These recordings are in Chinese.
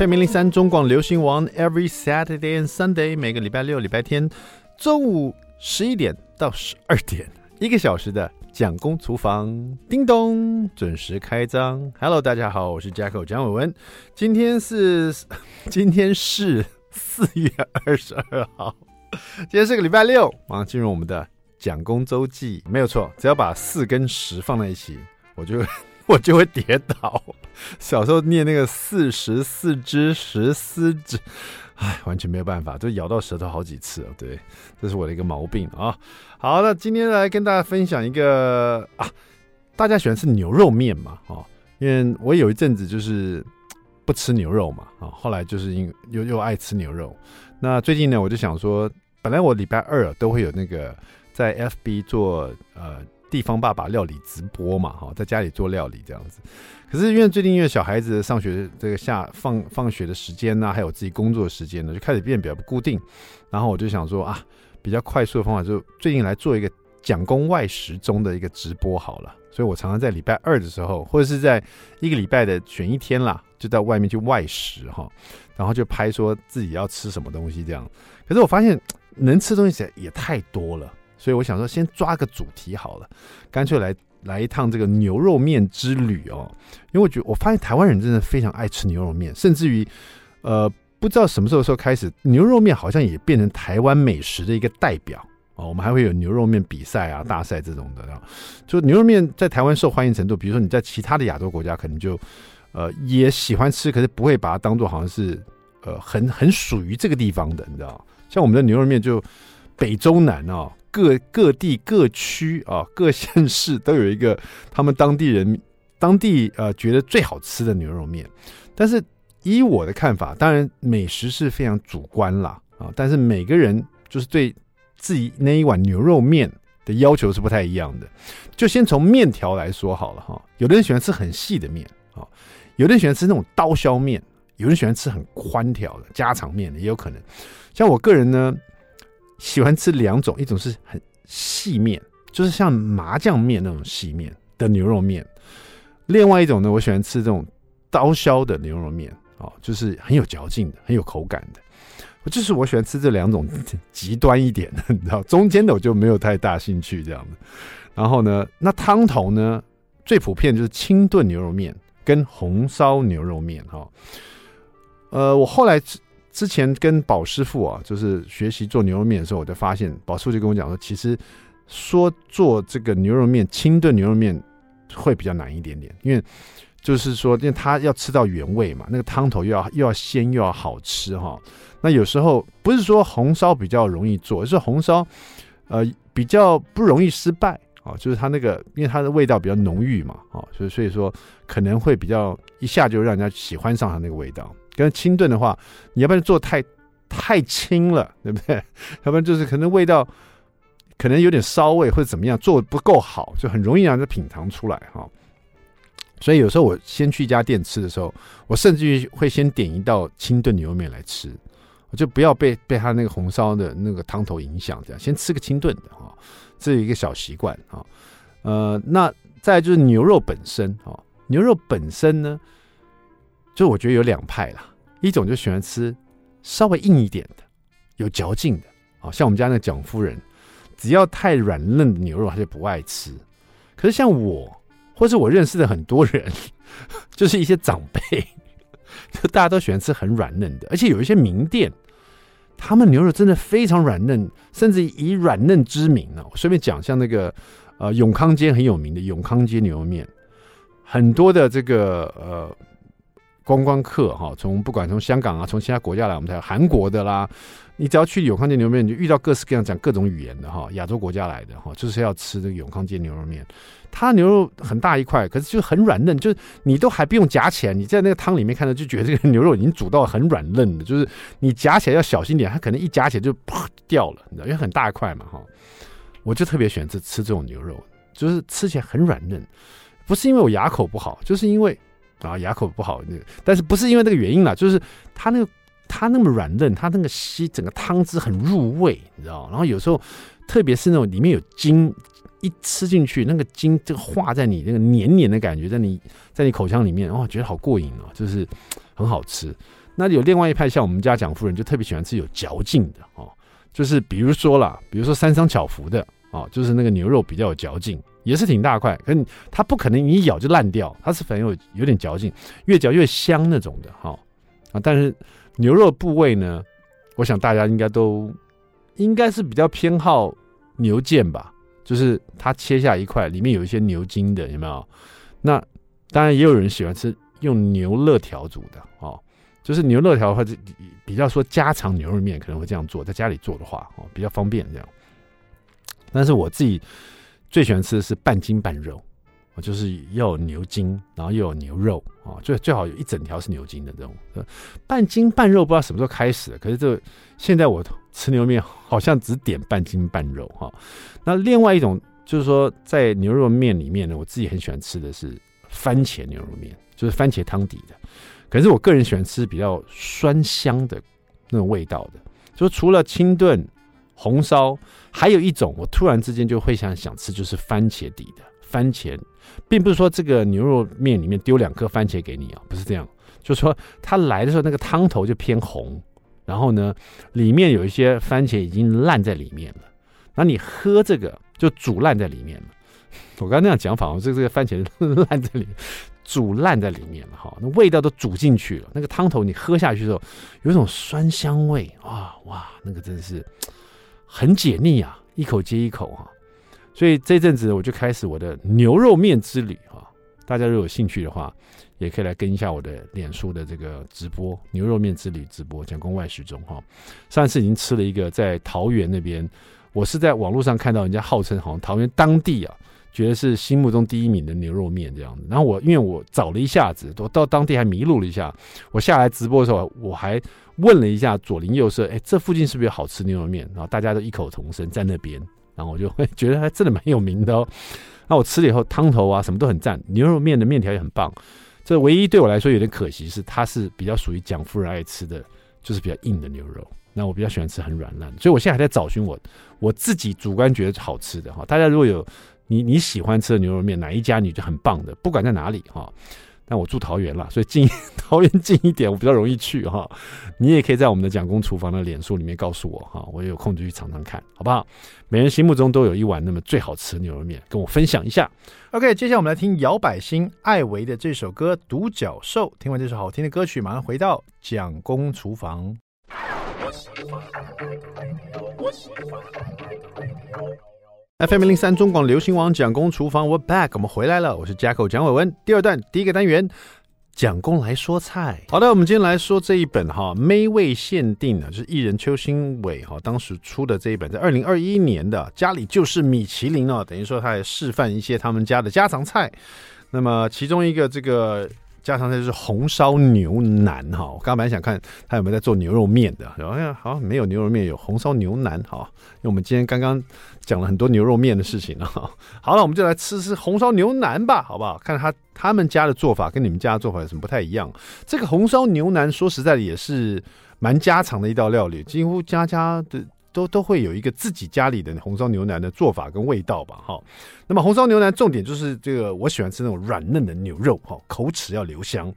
FM 零零三中广流行王，Every Saturday and Sunday，每个礼拜六、礼拜天中午十一点到十二点，一个小时的蒋公厨房，叮咚，准时开张。Hello，大家好，我是 Jacko 蒋伟文，今天是 今天是四月二十二号，今天是个礼拜六，马上进入我们的蒋公周记，没有错，只要把四跟十放在一起，我就。我就会跌倒。小时候念那个四十四只石狮子，哎，完全没有办法，就咬到舌头好几次了。对，这是我的一个毛病啊。好，那今天来跟大家分享一个啊，大家喜欢吃牛肉面嘛？哦，因为我有一阵子就是不吃牛肉嘛，啊，后来就是因又又爱吃牛肉。那最近呢，我就想说，本来我礼拜二都会有那个在 FB 做呃。地方爸爸料理直播嘛，哈，在家里做料理这样子。可是因为最近因为小孩子上学这个下放放学的时间呢、还有自己工作的时间呢，就开始变比较不固定。然后我就想说啊，比较快速的方法，就最近来做一个蒋公外食中的一个直播好了。所以我常常在礼拜二的时候，或者是在一个礼拜的选一天啦，就到外面去外食哈，然后就拍说自己要吃什么东西这样。可是我发现能吃东西也太多了。所以我想说，先抓个主题好了，干脆来来一趟这个牛肉面之旅哦。因为我觉得，我发现台湾人真的非常爱吃牛肉面，甚至于，呃，不知道什么时候时候开始，牛肉面好像也变成台湾美食的一个代表哦。我们还会有牛肉面比赛啊、大赛这种的。就牛肉面在台湾受欢迎程度，比如说你在其他的亚洲国家可能就，呃，也喜欢吃，可是不会把它当做好像是，呃，很很属于这个地方的，你知道？像我们的牛肉面就北中南哦。各各地各区啊，各县市都有一个他们当地人当地呃觉得最好吃的牛肉面。但是以我的看法，当然美食是非常主观啦啊，但是每个人就是对自己那一碗牛肉面的要求是不太一样的。就先从面条来说好了哈，有的人喜欢吃很细的面啊，有的人喜欢吃那种刀削面，有人喜欢吃很宽条的家常面的也有可能。像我个人呢。喜欢吃两种，一种是很细面，就是像麻酱面那种细面的牛肉面；另外一种呢，我喜欢吃这种刀削的牛肉面，哦，就是很有嚼劲的，很有口感的。就是我喜欢吃这两种极端一点的，你知道，中间的我就没有太大兴趣这样的。然后呢，那汤头呢，最普遍就是清炖牛肉面跟红烧牛肉面，哈。呃，我后来。之前跟宝师傅啊，就是学习做牛肉面的时候，我就发现宝师傅就跟我讲说，其实说做这个牛肉面，清炖牛肉面会比较难一点点，因为就是说，因为他要吃到原味嘛，那个汤头又要又要鲜又要好吃哈。那有时候不是说红烧比较容易做，而是红烧呃比较不容易失败啊，就是它那个因为它的味道比较浓郁嘛，啊，所以所以说可能会比较一下就让人家喜欢上它那个味道。跟清炖的话，你要不然做太太清了，对不对？要不然就是可能味道可能有点烧味或者怎么样，做的不够好，就很容易让人品尝出来哈。所以有时候我先去一家店吃的时候，我甚至于会先点一道清炖牛肉面来吃，我就不要被被他那个红烧的那个汤头影响，这样先吃个清炖的哈，这是一个小习惯哈。呃，那再就是牛肉本身哈，牛肉本身呢。就我觉得有两派啦，一种就喜欢吃稍微硬一点的，有嚼劲的，啊，像我们家那蒋夫人，只要太软嫩的牛肉，她就不爱吃。可是像我，或是我认识的很多人，就是一些长辈，就大家都喜欢吃很软嫩的，而且有一些名店，他们牛肉真的非常软嫩，甚至以软嫩知名呢。我顺便讲，像那个呃永康街很有名的永康街牛肉面，很多的这个呃。观光客哈，从不管从香港啊，从其他国家来，我们台韩国的啦，你只要去永康街牛肉面，你就遇到各式各样讲各种语言的哈，亚洲国家来的哈，就是要吃这个永康街牛肉面。它牛肉很大一块，可是就很软嫩，就是你都还不用夹起来，你在那个汤里面看到就觉得这个牛肉已经煮到很软嫩的，就是你夹起来要小心点，它可能一夹起来就啪掉了，你知道，因为很大一块嘛哈。我就特别喜欢吃吃这种牛肉，就是吃起来很软嫩，不是因为我牙口不好，就是因为。啊，牙口不好，但是不是因为这个原因啦，就是它那个它那么软嫩，它那个吸整个汤汁很入味，你知道？然后有时候，特别是那种里面有筋，一吃进去，那个筋就化在你那个黏黏的感觉，在你在你口腔里面，哦，觉得好过瘾哦，就是 很好吃。那有另外一派，像我们家蒋夫人就特别喜欢吃有嚼劲的哦，就是比如说啦，比如说三商巧福的哦，就是那个牛肉比较有嚼劲，也是挺大块，可是它不可能你一咬就烂掉，它是反正有有点嚼劲，越嚼越香那种的哈啊。但是牛肉部位呢，我想大家应该都应该是比较偏好牛腱吧，就是它切下一块，里面有一些牛筋的，有没有？那当然也有人喜欢吃用牛肋条煮的哦。就是牛肋条或者比较说家常牛肉面可能会这样做，在家里做的话哦，比较方便这样。但是我自己最喜欢吃的是半筋半肉，就是要有牛筋，然后又有牛肉啊，最最好有一整条是牛筋的这种。半筋半肉不知道什么时候开始，可是这现在我吃牛肉面好像只点半筋半肉哈。那另外一种就是说，在牛肉面里面呢，我自己很喜欢吃的是番茄牛肉面，就是番茄汤底的。可是我个人喜欢吃比较酸香的那种味道的，就除了清炖、红烧，还有一种我突然之间就会想想吃，就是番茄底的番茄，并不是说这个牛肉面里面丢两颗番茄给你啊，不是这样，就是说它来的时候那个汤头就偏红，然后呢里面有一些番茄已经烂在里面了，那你喝这个就煮烂在里面了。我刚刚那样讲法，我这这个番茄烂在里面。煮烂在里面了哈，那味道都煮进去了。那个汤头你喝下去之后，有一种酸香味啊，哇，那个真的是很解腻啊，一口接一口哈。所以这阵子我就开始我的牛肉面之旅啊。大家如果有兴趣的话，也可以来跟一下我的脸书的这个直播牛肉面之旅直播，讲公外食中哈。上次已经吃了一个在桃园那边，我是在网络上看到人家号称好像桃园当地啊。觉得是心目中第一名的牛肉面这样子，然后我因为我找了一下子，我到当地还迷路了一下。我下来直播的时候，我还问了一下左邻右舍，哎，这附近是不是有好吃牛肉面？然后大家都异口同声在那边，然后我就会觉得还真的蛮有名的哦。那我吃了以后，汤头啊什么都很赞，牛肉面的面条也很棒。这唯一对我来说有点可惜是，它是比较属于蒋夫人爱吃的，就是比较硬的牛肉。那我比较喜欢吃很软烂，所以我现在还在找寻我我自己主观觉得好吃的哈。大家如果有。你你喜欢吃的牛肉面哪一家你就很棒的，不管在哪里哈。但我住桃园了，所以近 桃园近一点，我比较容易去哈。你也可以在我们的蒋公厨房的脸书里面告诉我哈，我也有空就去尝尝看，好不好？每人心目中都有一碗那么最好吃的牛肉面，跟我分享一下。OK，接下来我们来听摇摆兴艾维的这首歌《独角兽》。听完这首好听的歌曲，马上回到蒋公厨房。FM 零三中广流行网蒋公厨房，We're back，我们回来了，我是 Jacko 蒋伟文。第二段第一个单元，蒋公来说菜。好的，我们今天来说这一本哈，美味限定的，就是艺人邱兴伟哈当时出的这一本，在二零二一年的，家里就是米其林哦，等于说他也示范一些他们家的家常菜。那么其中一个这个。家常菜就是红烧牛腩哈，我刚刚本来想看他有没有在做牛肉面的，哎呀，好像没有牛肉面，有红烧牛腩哈。因为我们今天刚刚讲了很多牛肉面的事情了。好了，我们就来吃吃红烧牛腩吧，好不好？看他他们家的做法跟你们家的做法有什么不太一样？这个红烧牛腩说实在的也是蛮家常的一道料理，几乎家家的。都都会有一个自己家里的红烧牛腩的做法跟味道吧，哈。那么红烧牛腩重点就是这个，我喜欢吃那种软嫩的牛肉，哈，口齿要留香。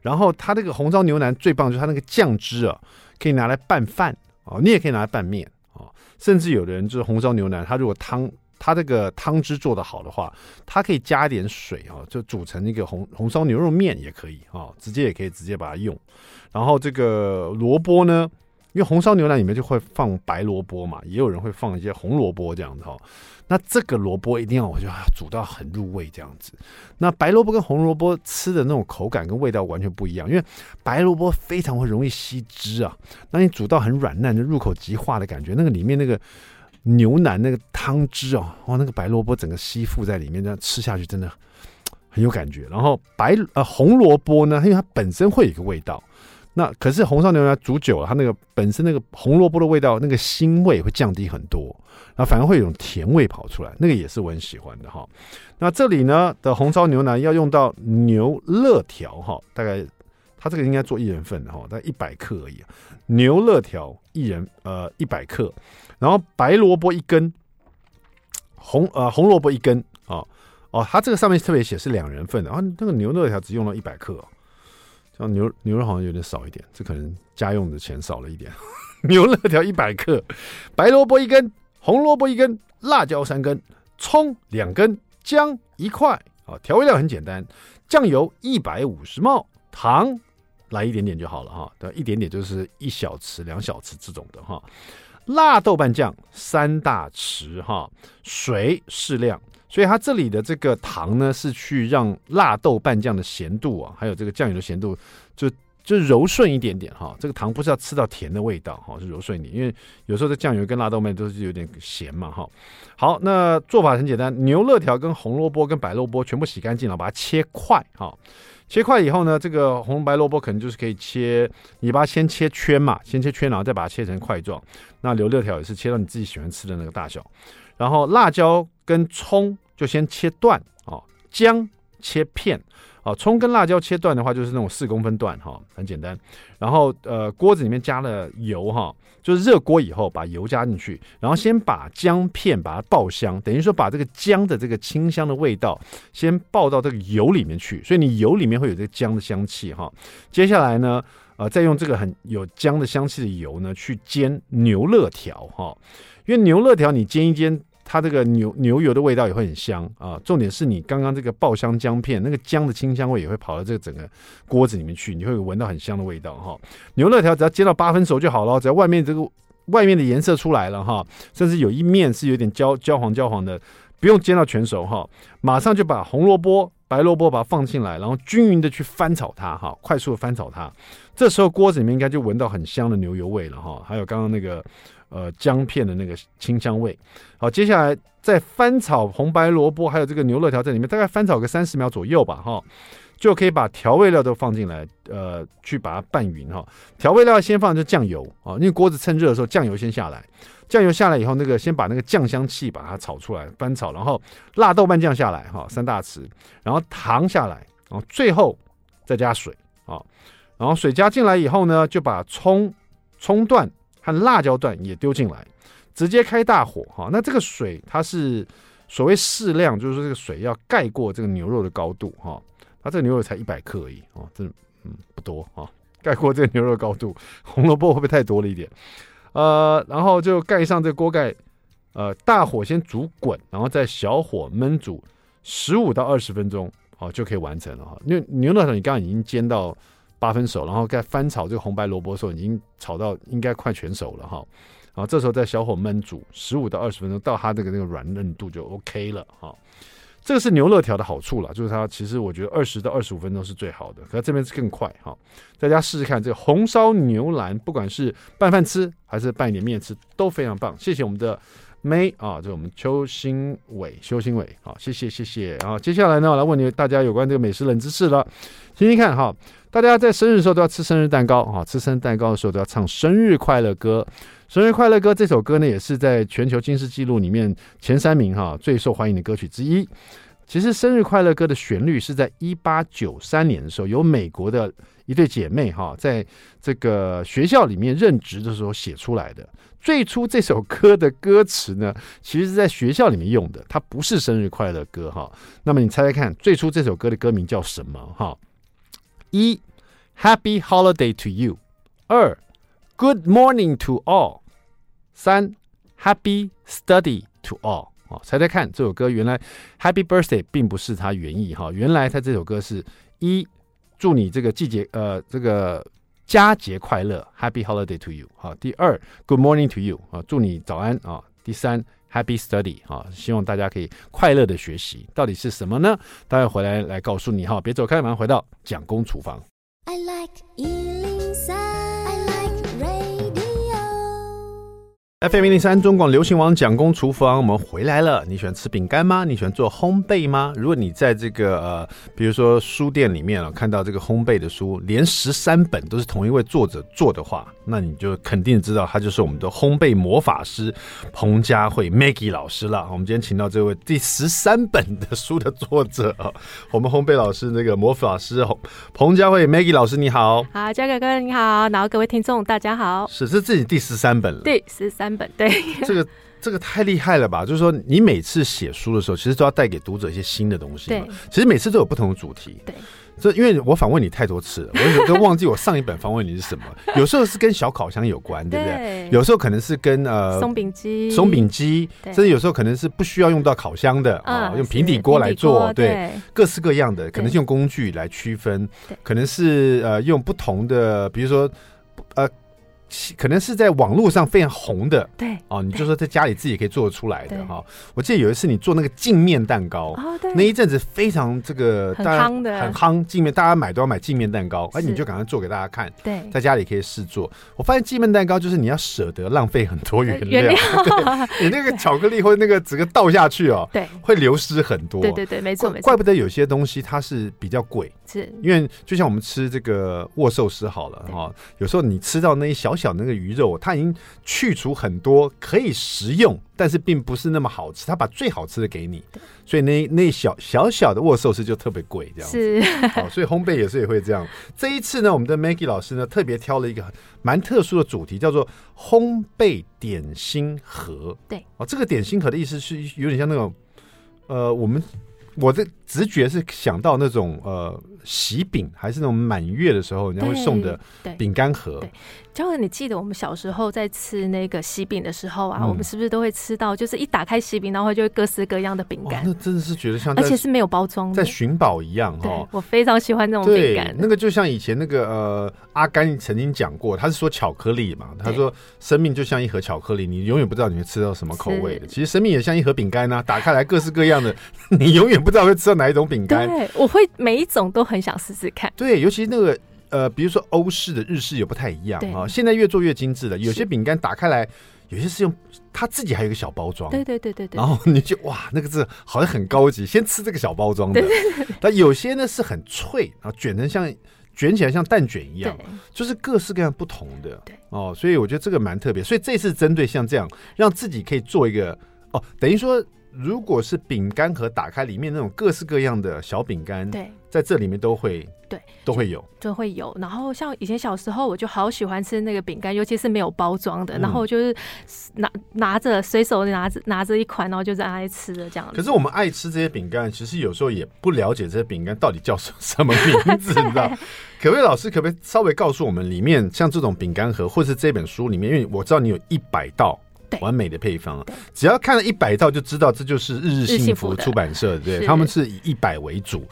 然后它这个红烧牛腩最棒就是它那个酱汁啊，可以拿来拌饭啊，你也可以拿来拌面啊，甚至有的人就是红烧牛腩，它如果汤它这个汤汁做得好的话，它可以加一点水啊，就煮成一个红红烧牛肉面也可以啊，直接也可以直接把它用。然后这个萝卜呢？因为红烧牛腩里面就会放白萝卜嘛，也有人会放一些红萝卜这样子哈。那这个萝卜一定要我觉得煮到很入味这样子。那白萝卜跟红萝卜吃的那种口感跟味道完全不一样，因为白萝卜非常会容易吸汁啊。那你煮到很软烂，就入口即化的感觉，那个里面那个牛腩那个汤汁哦，哇，那个白萝卜整个吸附在里面，这样吃下去真的很有感觉。然后白呃红萝卜呢，因为它本身会有一个味道。那可是红烧牛腩煮久了，它那个本身那个红萝卜的味道，那个腥味会降低很多，那反而会有种甜味跑出来，那个也是我很喜欢的哈。那这里呢的红烧牛腩要用到牛肋条哈，大概它这个应该做一人份的哈，大概一百克而已。牛肋条一人呃一百克，然后白萝卜一根，红呃红萝卜一根啊哦，它这个上面特别写是两人份的，然后那个牛肋条只用了一百克。像牛牛肉好像有点少一点，这可能家用的钱少了一点。牛肋条一百克，白萝卜一根，红萝卜一根，辣椒三根，葱两根，姜一块。啊，调味料很简单，酱油一百五十毫，糖来一点点就好了哈。对，一点点就是一小匙、两小匙这种的哈。辣豆瓣酱三大匙哈，水适量。所以它这里的这个糖呢，是去让辣豆瓣酱的咸度啊，还有这个酱油的咸度，就就柔顺一点点哈。这个糖不是要吃到甜的味道哈，是柔顺一点，因为有时候这酱油跟辣豆瓣都是有点咸嘛哈。好，那做法很简单，牛肋条跟红萝卜跟白萝卜全部洗干净了，把它切块哈。切块以后呢，这个红白萝卜可能就是可以切，你把它先切圈嘛，先切圈，然后再把它切成块状。那牛肋条也是切到你自己喜欢吃的那个大小。然后辣椒跟葱就先切断啊，姜切片啊，葱跟辣椒切断的话就是那种四公分段哈，很简单。然后呃，锅子里面加了油哈，就是热锅以后把油加进去，然后先把姜片把它爆香，等于说把这个姜的这个清香的味道先爆到这个油里面去，所以你油里面会有这个姜的香气哈。接下来呢，呃，再用这个很有姜的香气的油呢去煎牛肋条哈，因为牛肋条你煎一煎。它这个牛牛油的味道也会很香啊，重点是你刚刚这个爆香姜片，那个姜的清香味也会跑到这个整个锅子里面去，你会闻到很香的味道哈。牛肋条只要煎到八分熟就好了，只要外面这个外面的颜色出来了哈，甚至有一面是有点焦焦黄焦黄的，不用煎到全熟哈，马上就把红萝卜、白萝卜把它放进来，然后均匀的去翻炒它哈，快速的翻炒它，这时候锅子里面应该就闻到很香的牛油味了哈，还有刚刚那个。呃，姜片的那个清香味。好，接下来再翻炒红白萝卜，还有这个牛肉条在里面，大概翻炒个三十秒左右吧，哈，就可以把调味料都放进来，呃，去把它拌匀哈。调味料先放就酱油啊，因为锅子趁热的时候，酱油先下来。酱油下来以后，那个先把那个酱香气把它炒出来，翻炒，然后辣豆瓣酱下来哈，三大匙，然后糖下来，然后最后再加水啊，然后水加进来以后呢，就把葱葱段。和辣椒段也丢进来，直接开大火哈。那这个水它是所谓适量，就是说这个水要盖过这个牛肉的高度哈。它这个牛肉才一百克而已哦，这嗯不多哈。盖过这个牛肉高度，红萝卜会不会太多了一点？呃，然后就盖上这个锅盖，呃，大火先煮滚，然后再小火焖煮十五到二十分钟，哦就可以完成了哈。因为牛肉你刚刚已经煎到。八分熟，然后再翻炒这个红白萝卜的时候，已经炒到应该快全熟了哈。然后这时候再小火焖煮十五到二十分钟，到它这个那个软嫩度就 OK 了哈。这个是牛肋条的好处了，就是它其实我觉得二十到二十五分钟是最好的，可这边是更快哈。大家试试看这个红烧牛腩，不管是拌饭吃还是拌一点面吃都非常棒。谢谢我们的妹啊，这是我们邱新伟，邱新伟，好，谢谢谢谢。然后接下来呢，我来问你大家有关这个美食冷知识了，听听看哈。大家在生日的时候都要吃生日蛋糕啊！吃生日蛋糕的时候都要唱生日快乐歌。生日快乐歌这首歌呢，也是在全球金氏纪录里面前三名哈最受欢迎的歌曲之一。其实生日快乐歌的旋律是在一八九三年的时候，由美国的一对姐妹哈在这个学校里面任职的时候写出来的。最初这首歌的歌词呢，其实是在学校里面用的，它不是生日快乐歌哈。那么你猜猜看，最初这首歌的歌名叫什么哈？一，Happy Holiday to you。二，Good morning to all。三，Happy Study to all。好，猜猜看，这首歌原来 Happy Birthday 并不是它原意哈，原来它这首歌是一，祝你这个季节呃这个佳节快乐，Happy Holiday to you。好，第二，Good morning to you。啊，祝你早安啊。第三。Happy Study 哈，希望大家可以快乐的学习，到底是什么呢？待会回来来告诉你哈，别走开，马上回到蒋公厨房。I like FM 零零三中广流行王蒋公厨房，我们回来了。你喜欢吃饼干吗？你喜欢做烘焙吗？如果你在这个呃，比如说书店里面啊，看到这个烘焙的书，连十三本都是同一位作者做的话，那你就肯定知道他就是我们的烘焙魔法师彭佳慧 Maggie 老师了。我们今天请到这位第十三本的书的作者啊，我们烘焙老师那个魔法师彭佳慧 Maggie 老师，你好。好，佳哥哥你好，然后各位听众大家好。是是自己第十三本了，第十三。本对 这个这个太厉害了吧？就是说，你每次写书的时候，其实都要带给读者一些新的东西。对，其实每次都有不同的主题。对，这因为我访问你太多次了，我有 时候都忘记我上一本访问你是什么。有时候是跟小烤箱有关，对不对？有时候可能是跟呃松饼机、松饼机，甚至有时候可能是不需要用到烤箱的啊，用平底锅来做，对，各式各样的，可能是用工具来区分，可能是呃用不同的，比如说呃。可能是在网络上非常红的，对哦，你就说在家里自己可以做得出来的哈。我记得有一次你做那个镜面蛋糕，那一阵子非常这个很夯的，很夯镜面，大家买都要买镜面蛋糕，哎，你就赶快做给大家看。对，在家里可以试做。我发现镜面蛋糕就是你要舍得浪费很多原料，你那个巧克力或那个整个倒下去哦，对，会流失很多。对对对，没错没错。怪不得有些东西它是比较贵，是因为就像我们吃这个握寿司好了哈，有时候你吃到那一小小那个鱼肉。它已经去除很多可以食用，但是并不是那么好吃。他把最好吃的给你，所以那那小小小的握寿司就特别贵，这样子。是，好，所以烘焙也是也会这样。这一次呢，我们的 Maggie 老师呢特别挑了一个蛮特殊的主题，叫做烘焙点心盒。对，哦，这个点心盒的意思是有点像那种，呃，我们我的直觉是想到那种呃喜饼，还是那种满月的时候人家会送的饼干盒。就你记得我们小时候在吃那个喜饼的时候啊，嗯、我们是不是都会吃到，就是一打开喜饼，然后就会各式各样的饼干？那真的是觉得像，而且是没有包装的，在寻宝一样哈。我非常喜欢那种饼干。那个就像以前那个呃，阿甘曾经讲过，他是说巧克力嘛，他说生命就像一盒巧克力，你永远不知道你会吃到什么口味的。其实生命也像一盒饼干呐，打开来各式各样的，你永远不知道会吃到哪一种饼干。对，我会每一种都很想试试看。对，尤其那个。呃，比如说欧式的、日式也不太一样啊。对现在越做越精致了，有些饼干打开来，有些是用它自己还有一个小包装。对对对对对。然后你就哇，那个字好像很高级，先吃这个小包装的。对对对对。但有些呢是很脆，然后卷成像卷起来像蛋卷一样，就是各式各样不同的。对哦，所以我觉得这个蛮特别。所以这次针对像这样，让自己可以做一个哦，等于说。如果是饼干盒打开，里面那种各式各样的小饼干，对，在这里面都会，对，都会有，都会有。然后像以前小时候，我就好喜欢吃那个饼干，尤其是没有包装的，然后就是拿拿着随手拿着拿着一款，然后就在爱吃的这样。可是我们爱吃这些饼干，其实有时候也不了解这些饼干到底叫什什么名字，你知道？可不可以老师可不可以稍微告诉我们，里面像这种饼干盒，或是这本书里面，因为我知道你有一百道。完美的配方，只要看了一百道就知道这就是日日幸福出版社，对，他们是以一百为主，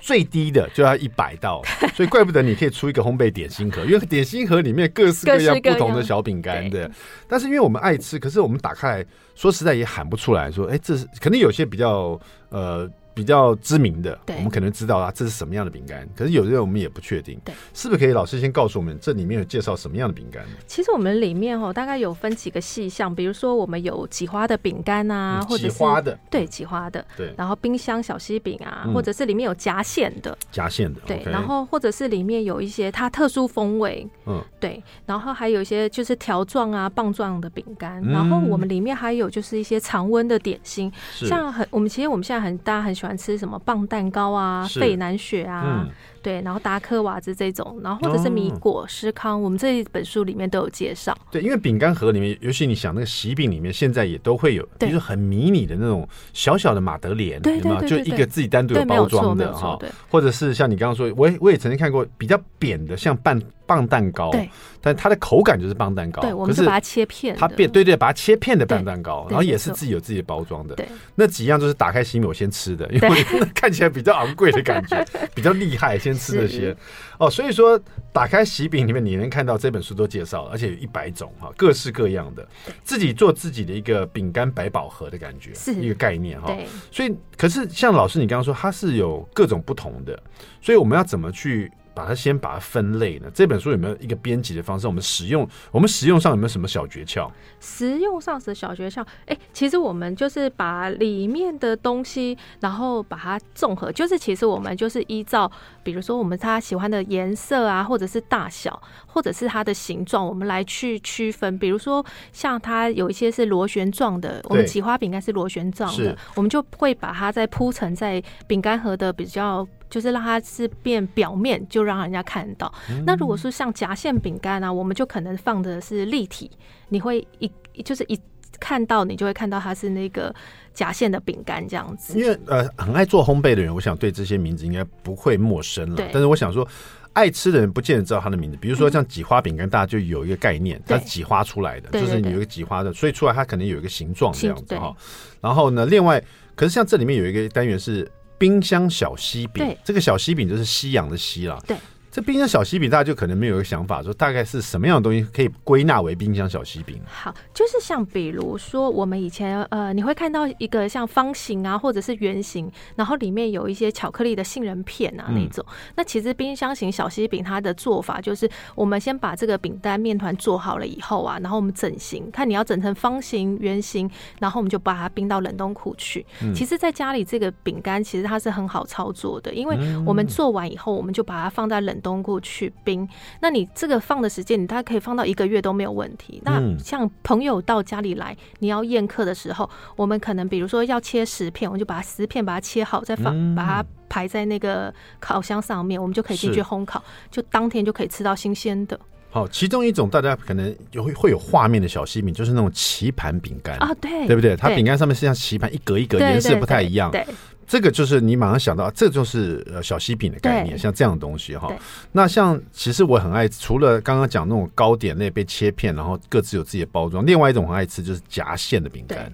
最低的就要一百道，所以怪不得你可以出一个烘焙点心盒，因为点心盒里面各式各样不同的小饼干的。但是因为我们爱吃，可是我们打开来说实在也喊不出来说，哎，这是肯定有些比较呃。比较知名的，对我们可能知道啊，这是什么样的饼干。可是有的我们也不确定，对，是不是可以老师先告诉我们，这里面有介绍什么样的饼干？其实我们里面哦，大概有分几个细项，比如说我们有挤花的饼干啊，或者花的，对，挤花的，对。然后冰箱小西饼啊，或者是里面有夹馅的，夹馅的，对。然后或者是里面有一些它特殊风味，嗯，对。然后还有一些就是条状啊、棒状的饼干。然后我们里面还有就是一些常温的点心，像很我们其实我们现在很大家很喜欢吃什么棒蛋糕啊，费南雪啊，嗯、对，然后达克瓦兹这种，然后或者是米果、司康，我们这一本书里面都有介绍。对，因为饼干盒里面，尤其你想那个喜饼里面，现在也都会有，就是很迷你的那种小小的马德莲，对吗？就一个自己单独有包装的哈，或者是像你刚刚说，我也我也曾经看过比较扁的，像半。棒蛋糕，对，但它的口感就是棒蛋糕。对，我们是把它切片，它变对对，把它切片的棒蛋糕，然后也是自己有自己的包装的。对，那几样就是打开喜饼我先吃的，因为 看起来比较昂贵的感觉，比较厉害，先吃这些。哦，所以说打开喜饼里面你能看到这本书都介绍了，而且有一百种哈，各式各样的，自己做自己的一个饼干百宝盒的感觉，是一个概念哈。所以可是像老师你刚刚说它是有各种不同的，所以我们要怎么去？把它先把它分类呢？这本书有没有一个编辑的方式？我们使用我们使用上有没有什么小诀窍？实用上的小诀窍，哎、欸，其实我们就是把里面的东西，然后把它综合，就是其实我们就是依照，比如说我们他喜欢的颜色啊，或者是大小，或者是它的形状，我们来去区分。比如说像它有一些是螺旋状的，我们起花饼干是螺旋状的，我们就会把它再铺成在饼干盒的比较。就是让它是变表面，就让人家看到。嗯、那如果说像夹馅饼干啊，我们就可能放的是立体，你会一就是一看到你就会看到它是那个夹馅的饼干这样子。因为呃，很爱做烘焙的人，我想对这些名字应该不会陌生了。但是我想说。爱吃的人不见得知道它的名字，比如说像挤花饼干，大家就有一个概念，它是挤花出来的，就是你有一个挤花的，所以出来它可能有一个形状这样子哈。然后呢，另外，可是像这里面有一个单元是冰箱小西饼，这个小西饼就是西洋的西了。对。这冰箱小西饼，大家就可能没有一个想法，说大概是什么样的东西可以归纳为冰箱小西饼？好，就是像比如说，我们以前呃，你会看到一个像方形啊，或者是圆形，然后里面有一些巧克力的杏仁片啊那种。嗯、那其实冰箱型小西饼它的做法就是，我们先把这个饼干面团做好了以后啊，然后我们整形，看你要整成方形、圆形，然后我们就把它冰到冷冻库去。嗯、其实，在家里这个饼干其实它是很好操作的，因为我们做完以后，我们就把它放在冷冻。冬菇去冰，那你这个放的时间，你大概可以放到一个月都没有问题。那像朋友到家里来，你要宴客的时候，我们可能比如说要切十片，我们就把它十片把它切好，再放把它排在那个烤箱上面，我们就可以进去烘烤，就当天就可以吃到新鲜的。好，其中一种大家可能就会会有画面的小西饼，就是那种棋盘饼干啊，对对不对？它饼干上面是像棋盘一格一格，颜色不太一样。对。这个就是你马上想到，这就是呃小西饼的概念，像这样的东西哈。那像其实我很爱，除了刚刚讲那种糕点类被切片，然后各自有自己的包装，另外一种很爱吃就是夹馅的饼干。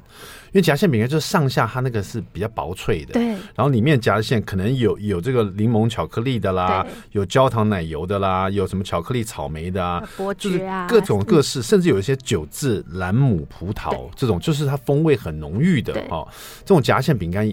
因为夹馅饼干就是上下它那个是比较薄脆的，对。然后里面夹的馅可能有有这个柠檬巧克力的啦，有焦糖奶油的啦，有什么巧克力草莓的啊，伯爵啊，各种各式，甚至有一些酒渍兰姆葡萄这种，就是它风味很浓郁的哈。这种夹馅饼干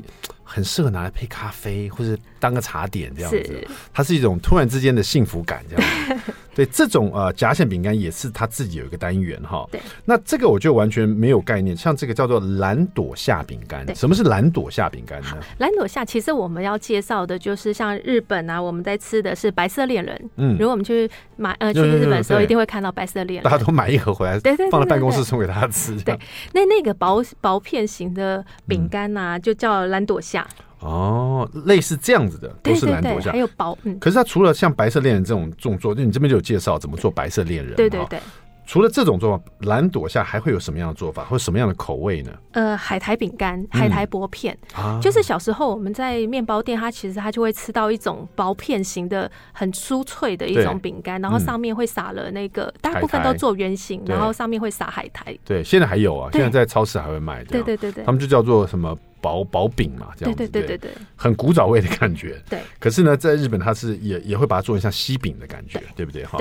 很适合拿来配咖啡，或者当个茶点这样子。它是一种突然之间的幸福感这样子。对，这种呃夹馅饼干也是它自己有一个单元哈。对，那这个我就完全没有概念。像这个叫做蓝朵夏饼干，什么是蓝朵夏饼干呢？蓝朵夏其实我们要介绍的就是像日本啊，我们在吃的是白色恋人。嗯，如果我们去买呃去日本的时候，一定会看到白色恋人，大家都买一盒回来，对对，放在办公室送给大家吃。对，那那个薄薄片型的饼干呐，就叫蓝朵夏。哦，类似这样子的都是蓝朵夏，还有薄。嗯，可是它除了像白色恋人这种这种做，就你这边就有介绍怎么做白色恋人。对对对。除了这种做法，蓝朵下还会有什么样的做法，或什么样的口味呢？呃，海苔饼干、海苔薄片，嗯啊、就是小时候我们在面包店，它其实它就会吃到一种薄片型的、很酥脆的一种饼干，然后上面会撒了那个，大部分都做圆形，然后上面会撒海苔。对，现在还有啊，现在在超市还会卖。对对对对，他们就叫做什么？薄薄饼嘛，这样子对对对对对，很古早味的感觉。对，可是呢，在日本它是也也会把它做成像西饼的感觉，对不对？哈，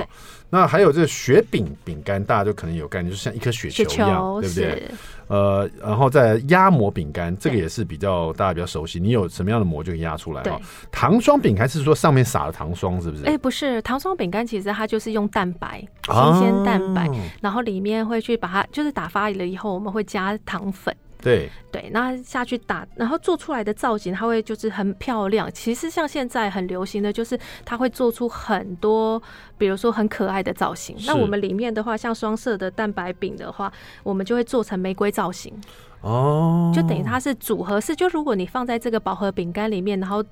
那还有这个雪饼饼干，大家就可能有概念，就像一颗雪球一样，对不对？呃，然后再压模饼干，这个也是比较大家比较熟悉。你有什么样的模就可以压出来哈。糖霜饼干是说上面撒了糖霜，是不是？哎，不是，糖霜饼干其实它就是用蛋白，新鲜蛋白，然后里面会去把它就是打发了以后，我们会加糖粉。对对，那下去打，然后做出来的造型，它会就是很漂亮。其实像现在很流行的就是，它会做出很多，比如说很可爱的造型。那我们里面的话，像双色的蛋白饼的话，我们就会做成玫瑰造型。哦，就等于它是组合式。就如果你放在这个饱和饼干里面，然后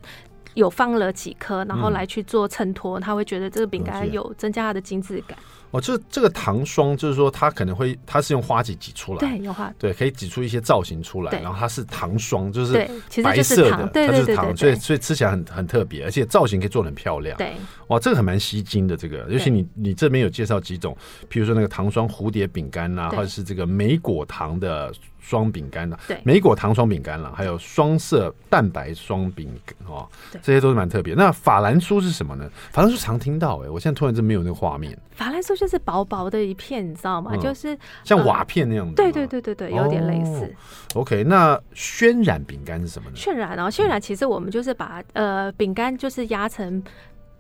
有放了几颗，然后来去做衬托，他会觉得这个饼干有增加它的精致感。哦，这这个糖霜就是说，它可能会，它是用花挤挤出来，对，有花，对，可以挤出一些造型出来，然后它是糖霜，就是白色的，它就是糖，所以所以吃起来很很特别，而且造型可以做得很漂亮，对，哇，这个很蛮吸睛的，这个，尤其你你这边有介绍几种，譬如说那个糖霜蝴蝶饼干呐，或者是这个莓果糖的。双饼干了，对，莓果糖霜饼干了，还有双色蛋白霜饼哦，对这些都是蛮特别。那法兰酥是什么呢？法兰酥常听到哎、欸，我现在突然间没有那个画面。法兰酥就是薄薄的一片，你知道吗？嗯、就是像瓦片那样子。对对对对对，有点类似。哦、OK，那渲染饼干是什么呢？渲染啊，渲染其实我们就是把呃饼干就是压成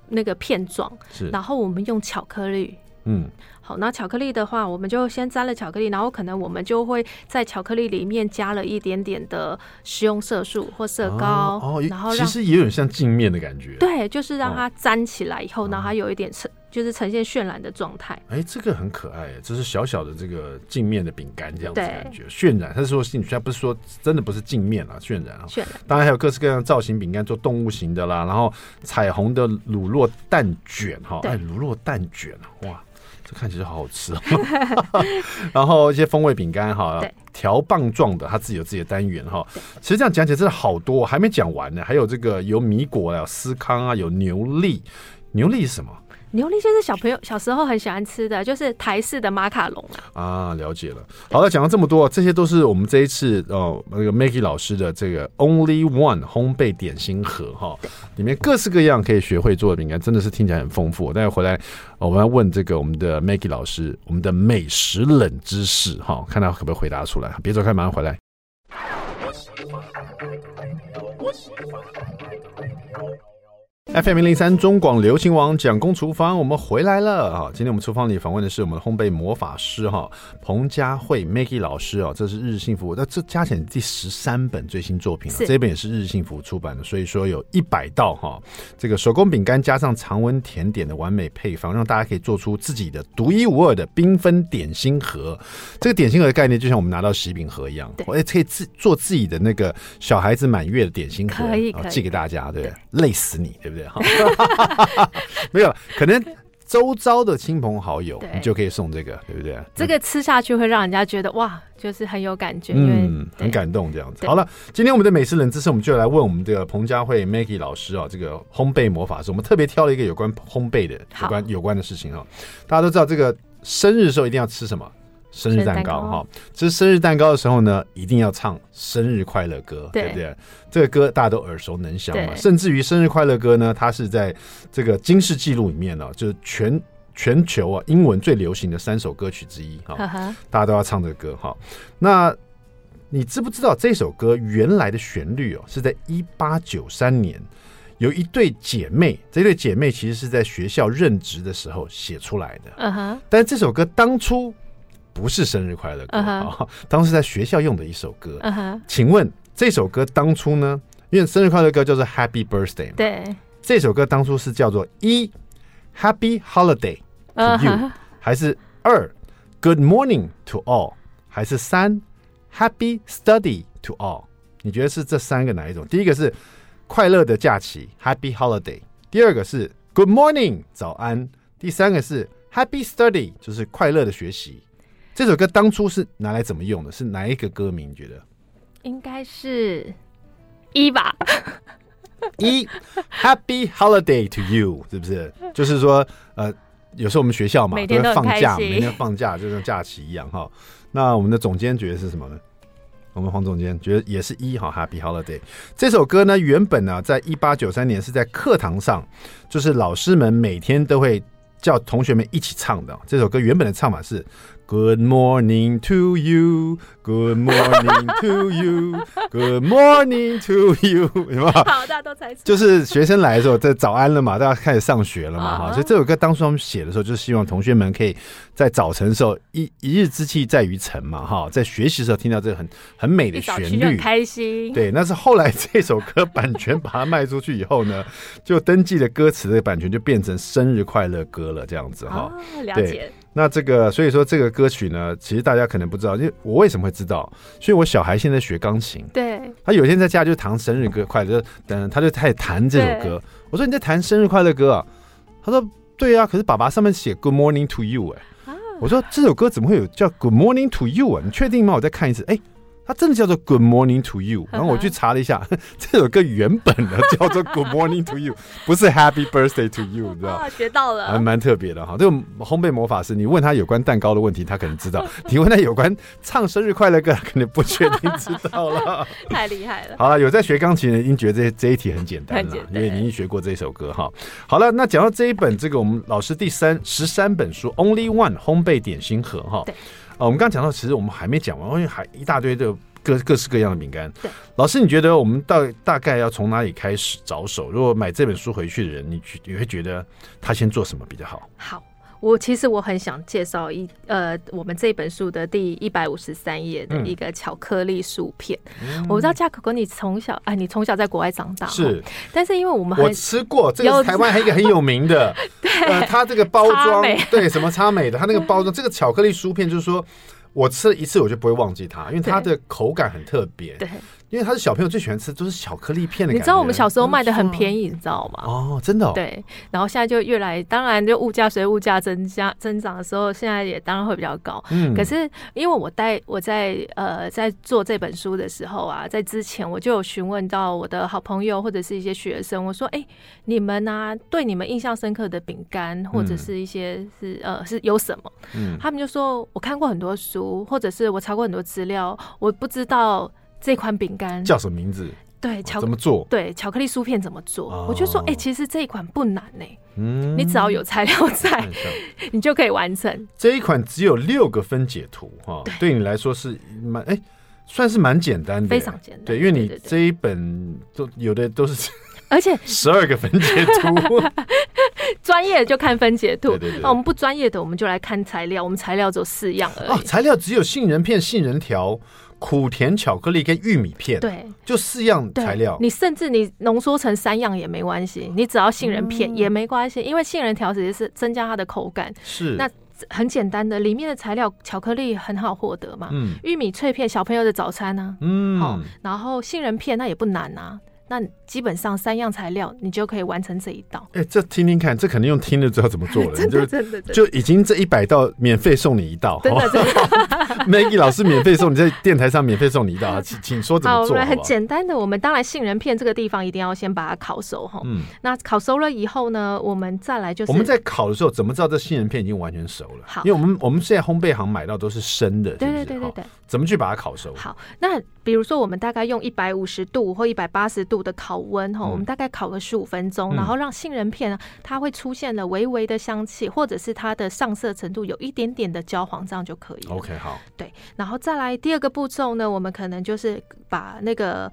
那个片状，是，然后我们用巧克力。嗯，好，那巧克力的话，我们就先沾了巧克力，然后可能我们就会在巧克力里面加了一点点的食用色素或色膏，哦，然后其实也有点像镜面的感觉，对，就是让它粘起来以后，然后它有一点呈就是呈现渲染的状态。哎，这个很可爱，这是小小的这个镜面的饼干这样子感觉，渲染。他是说兴趣，他不是说真的不是镜面啊，渲染啊。渲染。当然还有各式各样的造型饼干，做动物型的啦，然后彩虹的乳酪蛋卷哈，哎，乳酪蛋卷哇。这看起来好好吃哦，然后一些风味饼干哈，条棒状的，它自己有自己的单元哈。其实这样讲起来真的好多，还没讲完呢。还有这个有米果啊，有司康啊，有牛粒，牛粒是什么？牛力就是小朋友小时候很喜欢吃的，就是台式的马卡龙啊。了解了。好了，讲了这么多，这些都是我们这一次哦，那个 Maggie 老师的这个 Only One 烘焙点心盒哈，里面各式各样可以学会做的饼干，真的是听起来很丰富。待会回来我们要问这个我们的 Maggie 老师，我们的美食冷知识哈，看他可不可以回答出来。别走开，马上回来。FM 零零三中广流行网蒋公厨房，我们回来了啊！今天我们厨房里访问的是我们的烘焙魔法师哈彭佳慧 Maggie 老师啊，这是日日幸福，那这加起来第十三本最新作品了，这一本也是日日幸福出版的，所以说有一百道哈这个手工饼干加上常温甜点的完美配方，让大家可以做出自己的独一无二的缤纷点心盒。这个点心盒的概念就像我们拿到喜饼盒一样，我也可以自做自己的那个小孩子满月的点心盒，可以寄给大家，对对？累死你，对不对？没有，可能周遭的亲朋好友，你就可以送这个，对不对？这个吃下去会让人家觉得哇，就是很有感觉，嗯，很感动这样子。好了，今天我们的美食冷知识，我们就来问我们的彭佳慧 Maggie 老师啊，这个烘焙魔法师，我们特别挑了一个有关烘焙的、有关有关的事情啊。大家都知道，这个生日的时候一定要吃什么？生日蛋糕哈，吃生日蛋糕的时候呢，一定要唱生日快乐歌，对不对？这个歌大家都耳熟能详嘛。甚至于生日快乐歌呢，它是在这个金氏纪录里面呢，就是全全球啊英文最流行的三首歌曲之一哈。大家都要唱这个歌哈。那你知不知道这首歌原来的旋律哦，是在一八九三年有一对姐妹，这对姐妹其实是在学校任职的时候写出来的。嗯哼。但是这首歌当初。不是生日快乐歌啊，uh huh. 当时在学校用的一首歌。Uh huh. 请问这首歌当初呢？因为生日快乐歌叫做 Happy Birthday 嘛。对，这首歌当初是叫做一 Happy Holiday to You，、uh huh. 还是二 Good Morning to All，还是三 Happy Study to All？你觉得是这三个哪一种？第一个是快乐的假期 Happy Holiday，第二个是 Good Morning 早安，第三个是 Happy Study 就是快乐的学习。这首歌当初是拿来怎么用的？是哪一个歌名？你觉得应该是一吧？一 Happy Holiday to You，是不是？就是说，呃，有时候我们学校嘛，都会放假，每天放假就像假期一样哈。那我们的总监觉得是什么呢？我们黄总监觉得也是一哈 Happy Holiday。这首歌呢，原本呢，在一八九三年是在课堂上，就是老师们每天都会叫同学们一起唱的。这首歌原本的唱法是。Good morning to you. Good morning to you. Good morning to you. 有没有？好，大家都猜。就是学生来的时候，在早安了嘛，大家开始上学了嘛，哈。所以这首歌当初他们写的时候，就是希望同学们可以在早晨的时候，一一日之计在于晨嘛，哈，在学习的时候听到这个很很美的旋律，很开心。对，那是后来 这首歌版权把它卖出去以后呢，就登记的歌词的版权，就变成生日快乐歌了，这样子哈。了解。那这个，所以说这个歌曲呢，其实大家可能不知道，因为我为什么会知道？所以我小孩现在学钢琴，对，他有一天在家就弹生日歌快乐，等他就开始弹这首歌。我说你在弹生日快乐歌啊？他说对啊，可是爸爸上面写 Good morning to you 哎、我说这首歌怎么会有叫 Good morning to you 啊？你确定吗？我再看一次，哎、欸。它真的叫做 Good Morning to You，然后我去查了一下，这首歌原本的叫做 Good Morning to You，不是 Happy Birthday to You，你知道？学到了，还蛮特别的哈。这个烘焙魔法师，你问他有关蛋糕的问题，他可能知道；你问他有关唱生日快乐歌，他可能不确定知道了。太厉害了！好了，有在学钢琴的，已经觉得这这一题很简单了，因为你已经学过这首歌哈。好了，那讲到这一本这个我们老师第三十三本书 Only One 烘焙点心盒哈。啊，我们刚刚讲到，其实我们还没讲完，因为还一大堆的各各式各样的饼干。对，老师，你觉得我们到大概要从哪里开始着手？如果买这本书回去的人，你你会觉得他先做什么比较好？好，我其实我很想介绍一呃，我们这本书的第一百五十三页的一个巧克力薯片。嗯、我不知道嘉可可，你从小哎，你从小在国外长大是，但是因为我们我吃过，这个是台湾还有一个很有名的，对，呃，它这个包装对什么差美的，它那个包装这个巧克力薯片就是说。我吃了一次，我就不会忘记它，因为它的口感很特别。对。因为他是小朋友最喜欢吃，都是巧克力片的。你知道我们小时候卖的很便宜，你知道吗？哦，真的、哦。对，然后现在就越来，当然就物价随物价增加增长的时候，现在也当然会比较高。嗯。可是因为我带我在呃在做这本书的时候啊，在之前我就有询问到我的好朋友或者是一些学生，我说：“哎、欸，你们呢、啊？对你们印象深刻的饼干或者是一些是、嗯、呃是有什么？”嗯。他们就说：“我看过很多书，或者是我查过很多资料，我不知道。”这款饼干叫什么名字？对，巧怎么做？对，巧克力酥片怎么做？哦、我就说，哎、欸，其实这一款不难呢、欸。嗯，你只要有材料在，你就可以完成。这一款只有六个分解图哈，对你来说是蛮哎、欸，算是蛮简单的，非常简单。对，因为你这一本都有的都是，而且 十二个分解图，专业的就看分解图，那我们不专业的，我们就来看材料。我们材料只有四样而已。哦，材料只有杏仁片、杏仁条。苦甜巧克力跟玉米片，对，就四样材料。你甚至你浓缩成三样也没关系，你只要杏仁片也没关系，嗯、因为杏仁条只是增加它的口感。是，那很简单的，里面的材料巧克力很好获得嘛。嗯，玉米脆片小朋友的早餐呢、啊。嗯，好，然后杏仁片那也不难啊。那基本上三样材料，你就可以完成这一道。哎、欸，这听听看，这肯定用听了知道怎么做了。真的真的，就已经这一百道免费送你一道。真的真的，Maggie 老师免费送你在电台上免费送你一道，请 请说怎么做好不好？好，很简单的，我们当然杏仁片这个地方一定要先把它烤熟哈。嗯。那烤熟了以后呢，我们再来就是我们在烤的时候，怎么知道这杏仁片已经完全熟了？好，因为我们我们现在烘焙行买到都是生的，对对对对对。怎么去把它烤熟？好，那比如说我们大概用一百五十度或一百八十度的烤温哈。我们大概烤个十五分钟，然后让杏仁片呢，它会出现了微微的香气，或者是它的上色程度有一点点的焦黄，这样就可以了。OK，好，对，然后再来第二个步骤呢，我们可能就是把那个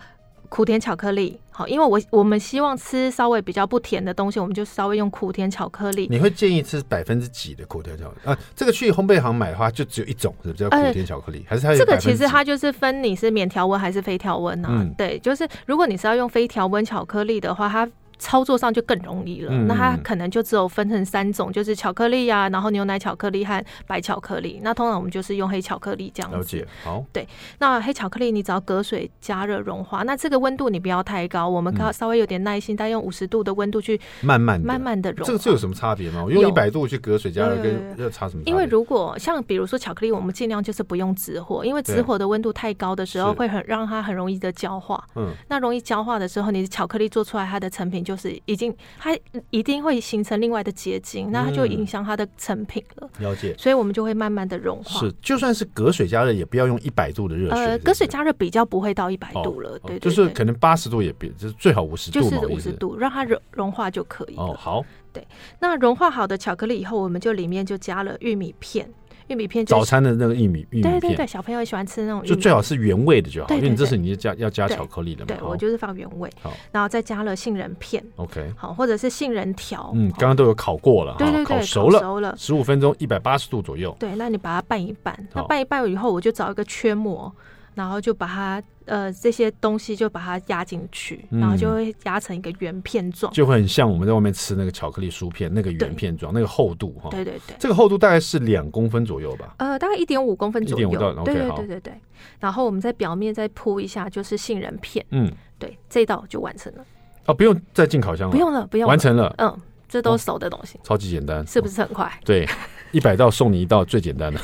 苦甜巧克力，好，因为我我们希望吃稍微比较不甜的东西，我们就稍微用苦甜巧克力。你会建议吃百分之几的苦甜巧克力啊？这个去烘焙行买的话，就只有一种，是不是叫苦甜巧克力？还是它有？这个其实它就是分你是免调温还是非调温呢？嗯，对，就是如果你是要用非调温巧克力的话，它。操作上就更容易了，嗯、那它可能就只有分成三种，就是巧克力啊，然后牛奶巧克力和白巧克力。那通常我们就是用黑巧克力这样子。了解，好。对，那黑巧克力你只要隔水加热融化，那这个温度你不要太高，我们稍微有点耐心，大概用五十度的温度去慢慢慢慢的融。这个这有什么差别吗？我用一百度去隔水加热跟要差什么？因为如果像比如说巧克力，我们尽量就是不用直火，因为直火的温度太高的时候会很让它很容易的焦化。嗯，那容易焦化的时候，你的巧克力做出来它的成品就是已经。它一定会形成另外的结晶，那它就影响它的成品了。了解，所以我们就会慢慢的融化。是，就算是隔水加热，也不要用一百度的热水。呃，隔水加热比较不会到一百度了，对，就是可能八十度也别，就是最好五十度，就是五十度，让它融融化就可以了。哦，好。对，那融化好的巧克力以后，我们就里面就加了玉米片。玉米片，早餐的那个玉米玉米片，对对对，小朋友喜欢吃那种，就最好是原味的就好，因为你这是你加要加巧克力的嘛。对，我就是放原味，好，然后再加了杏仁片，OK，好，或者是杏仁条，嗯，刚刚都有烤过了，对对对，烤熟了，熟了，十五分钟，一百八十度左右。对，那你把它拌一拌，那拌一拌以后，我就找一个圈膜。然后就把它呃这些东西就把它压进去，然后就会压成一个圆片状，就会很像我们在外面吃那个巧克力酥片那个圆片状，那个厚度哈。对对对，这个厚度大概是两公分左右吧？呃，大概一点五公分左右。一点五到对对对对对。然后我们在表面再铺一下，就是杏仁片。嗯，对，这道就完成了。哦，不用再进烤箱了。不用了，不用了，完成了。嗯，这都是熟的东西，超级简单，是不是很快？对，一百道送你一道最简单的。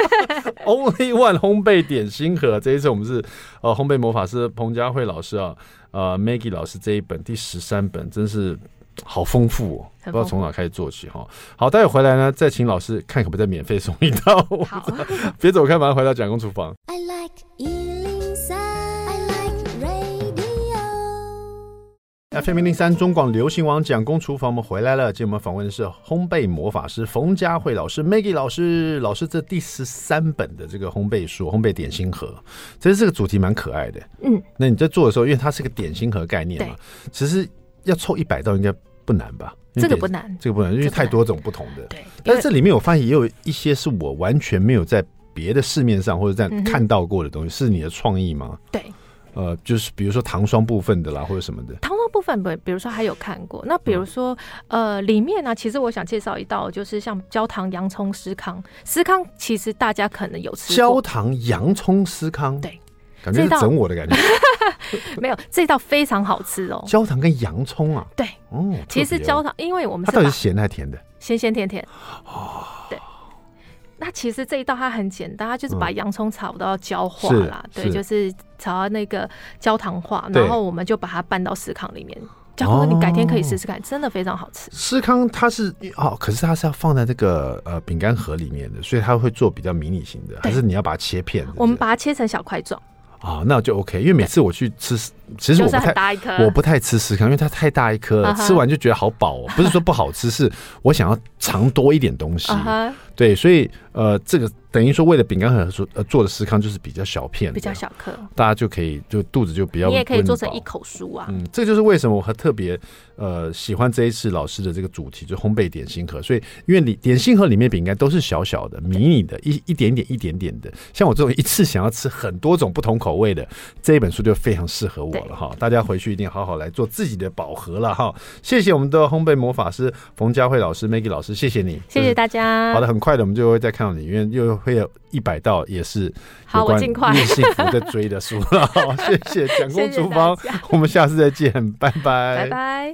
Only One 烘焙点心盒，这一次我们是呃烘焙魔法师彭佳慧老师啊，呃 Maggie 老师这一本第十三本真是好丰富哦，不知道从哪开始做起哈。好，待会回来呢，再请老师看可不可以再免费送一道。好，别走开，马上回到蒋公厨房。I like FM 零零三中广流行网蒋公厨房，我们回来了。今天我们访问的是烘焙魔法师冯佳慧老师，Maggie 老师。老师，这第十三本的这个烘焙书《烘焙点心盒》，其实这个主题蛮可爱的。嗯，那你在做的时候，因为它是个点心盒概念嘛，其实要凑一百道应该。不不难吧？这个不难，这个不难，因为太多种不同的。对，但是这里面我发现也有一些是我完全没有在别的市面上或者在看到过的东西，是你的创意吗？对。呃，就是比如说糖霜部分的啦，或者什么的。糖霜部分，本比如说还有看过。那比如说，嗯、呃，里面呢、啊，其实我想介绍一道，就是像焦糖洋葱司康。司康其实大家可能有吃过。焦糖洋葱司康，对，感觉是整我的感觉。没有，这道非常好吃哦。焦糖跟洋葱啊，对，哦，其实焦糖，因为我们它到底是咸还是甜的？咸咸甜甜。哦，对。那其实这一道它很简单，它就是把洋葱炒到焦化啦，嗯、对，就是炒到那个焦糖化，然后我们就把它拌到司康里面。嘉哥，你改天可以试试看，真的非常好吃。司康它是哦，可是它是要放在这个呃饼干盒里面的，所以它会做比较迷你型的，还是你要把它切片？我们把它切成小块状。啊，那就 OK，因为每次我去吃，其实我不太，我不太吃司康，因为它太大一颗了，吃完就觉得好饱哦。不是说不好吃，是我想要尝多一点东西。对，所以呃，这个等于说为了饼干盒做呃做的司康就是比较小片，比较小颗，大家就可以就肚子就比较。你也可以做成一口酥啊。嗯，这就是为什么我很特别呃喜欢这一次老师的这个主题，就烘焙点心盒。所以因为你点心盒里面饼干都是小小的、迷你的，一一点点、一点点的。像我这种一次想要吃很多种不同口味的，这一本书就非常适合我了哈。大家回去一定好好来做自己的饱盒了哈。谢谢我们的烘焙魔法师冯佳慧老师、Maggie 老师，谢谢你，谢谢大家。好的，很快的我们就会再看到你，因为又会有一百道也是有关越幸福的追的书了。好，谢谢蒋公厨房，我们下次再见，拜拜，拜拜。